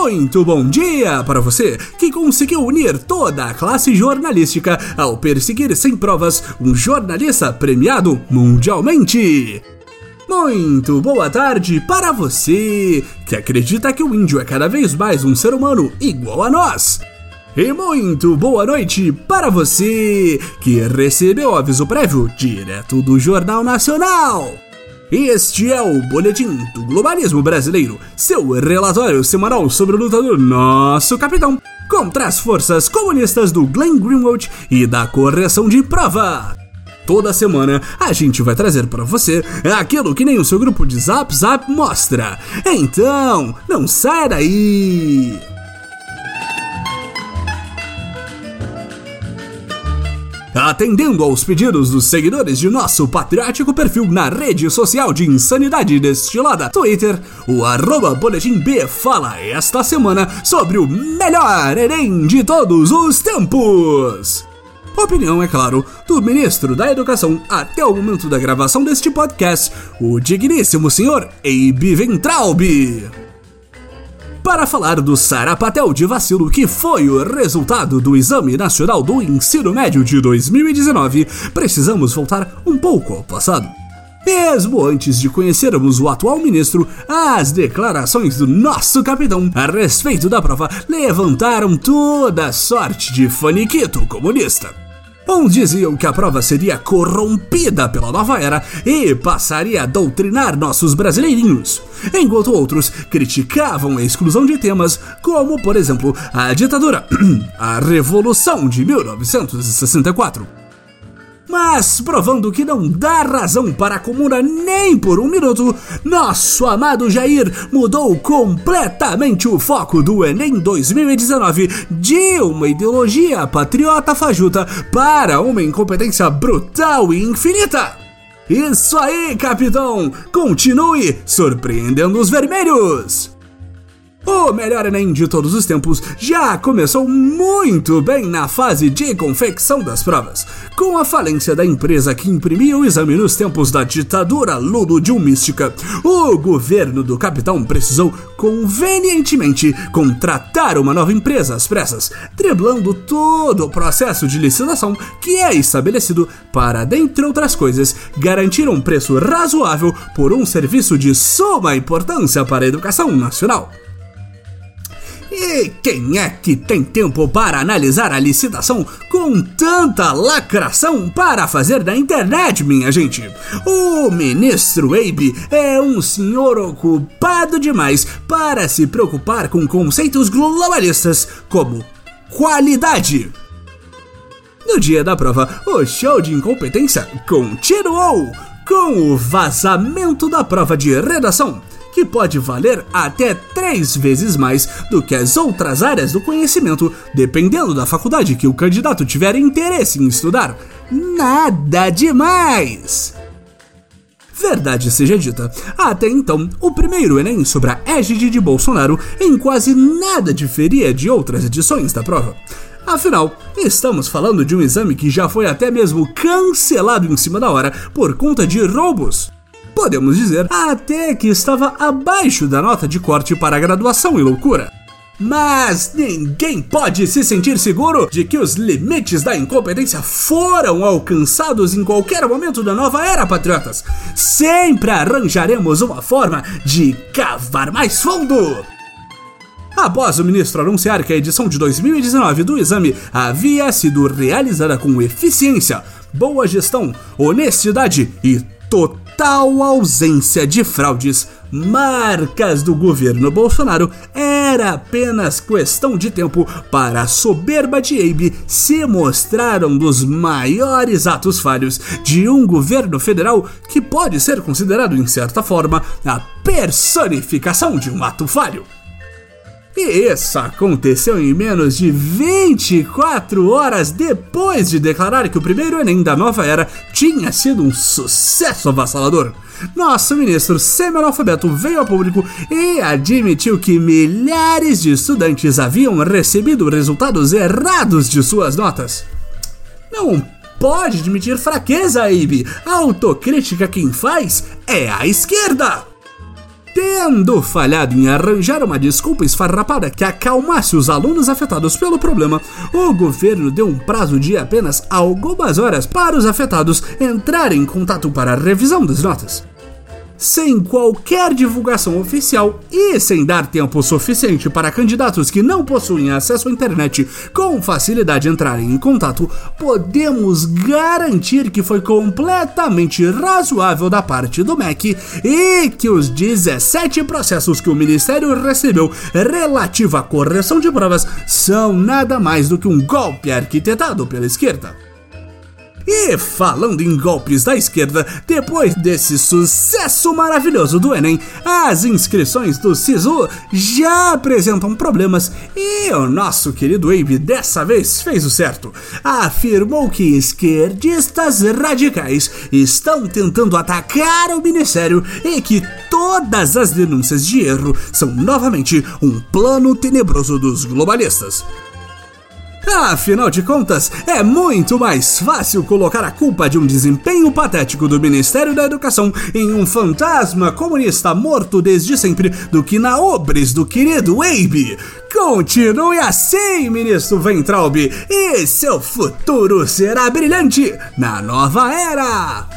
muito bom dia para você que conseguiu unir toda a classe jornalística ao perseguir sem provas um jornalista premiado mundialmente. Muito boa tarde para você que acredita que o índio é cada vez mais um ser humano igual a nós. E muito boa noite para você que recebeu aviso prévio direto do Jornal Nacional. Este é o Boletim do Globalismo Brasileiro, seu relatório semanal sobre o lutador Nosso Capitão contra as forças comunistas do Glenn Greenwald e da correção de prova. Toda semana a gente vai trazer para você aquilo que nem o seu grupo de Zap Zap mostra. Então, não sai daí! Atendendo aos pedidos dos seguidores de nosso patriótico perfil na rede social de insanidade destilada Twitter, o arroba Boletim B fala esta semana sobre o melhor Enem de todos os tempos. Opinião, é claro, do ministro da Educação até o momento da gravação deste podcast, o digníssimo senhor Abe Ventralb para falar do sarapatel de vacilo que foi o resultado do Exame Nacional do Ensino Médio de 2019, precisamos voltar um pouco ao passado. Mesmo antes de conhecermos o atual ministro, as declarações do nosso capitão a respeito da prova levantaram toda sorte de faniquito comunista. Uns diziam que a prova seria corrompida pela nova era e passaria a doutrinar nossos brasileirinhos, enquanto outros criticavam a exclusão de temas como, por exemplo, a ditadura, a Revolução de 1964 mas provando que não dá razão para a comuna nem por um minuto, nosso amado Jair mudou completamente o foco do Enem 2019 de uma ideologia patriota fajuta para uma incompetência brutal e infinita. Isso aí, capitão! Continue surpreendendo os vermelhos! O melhor Enem de todos os tempos já começou muito bem na fase de confecção das provas, com a falência da empresa que imprimia o exame nos tempos da ditadura ludodilmística. O governo do capitão precisou convenientemente contratar uma nova empresa às pressas, driblando todo o processo de licitação que é estabelecido para, dentre outras coisas, garantir um preço razoável por um serviço de suma importância para a educação nacional. E quem é que tem tempo para analisar a licitação com tanta lacração para fazer na internet, minha gente? O ministro Abe é um senhor ocupado demais para se preocupar com conceitos globalistas como qualidade. No dia da prova, o show de incompetência continuou com o vazamento da prova de redação que pode valer até três vezes mais do que as outras áreas do conhecimento, dependendo da faculdade que o candidato tiver interesse em estudar. Nada demais! Verdade seja dita, até então, o primeiro Enem sobre a égide de Bolsonaro em quase nada diferia de outras edições da prova. Afinal, estamos falando de um exame que já foi até mesmo cancelado em cima da hora por conta de roubos podemos dizer até que estava abaixo da nota de corte para a graduação e loucura. Mas ninguém pode se sentir seguro de que os limites da incompetência foram alcançados em qualquer momento da nova era, patriotas. Sempre arranjaremos uma forma de cavar mais fundo. Após o ministro anunciar que a edição de 2019 do exame havia sido realizada com eficiência, boa gestão, honestidade e total ausência de fraudes, marcas do governo Bolsonaro, era apenas questão de tempo para a soberba de Abe se mostrar um dos maiores atos falhos de um governo federal que pode ser considerado, em certa forma, a personificação de um ato falho. E isso aconteceu em menos de 24 horas depois de declarar que o primeiro Enem da nova era tinha sido um sucesso avassalador. Nosso ministro semi-analfabeto veio ao público e admitiu que milhares de estudantes haviam recebido resultados errados de suas notas. Não pode admitir fraqueza, Abe. A autocrítica quem faz é a esquerda. Tendo falhado em arranjar uma desculpa esfarrapada que acalmasse os alunos afetados pelo problema, o governo deu um prazo de apenas algumas horas para os afetados entrarem em contato para a revisão das notas sem qualquer divulgação oficial e sem dar tempo suficiente para candidatos que não possuem acesso à internet com facilidade entrarem em contato, podemos garantir que foi completamente razoável da parte do MEC e que os 17 processos que o Ministério recebeu relativo à correção de provas são nada mais do que um golpe arquitetado pela esquerda. E falando em golpes da esquerda, depois desse sucesso maravilhoso do Enem, as inscrições do SISU já apresentam problemas e o nosso querido Abe dessa vez fez o certo. Afirmou que esquerdistas radicais estão tentando atacar o ministério e que todas as denúncias de erro são novamente um plano tenebroso dos globalistas. Afinal de contas, é muito mais fácil colocar a culpa de um desempenho patético do Ministério da Educação em um fantasma comunista morto desde sempre do que na obras do querido Abe. Continue assim, ministro Ventralb, e seu futuro será brilhante na nova era!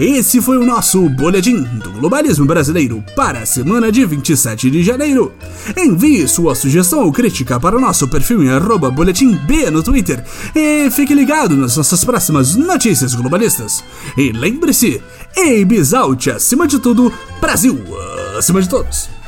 Esse foi o nosso boletim do globalismo brasileiro para a semana de 27 de janeiro. Envie sua sugestão ou crítica para o nosso perfil em arroba boletim B no Twitter e fique ligado nas nossas próximas notícias globalistas. E lembre-se, Out acima de tudo, Brasil acima de todos.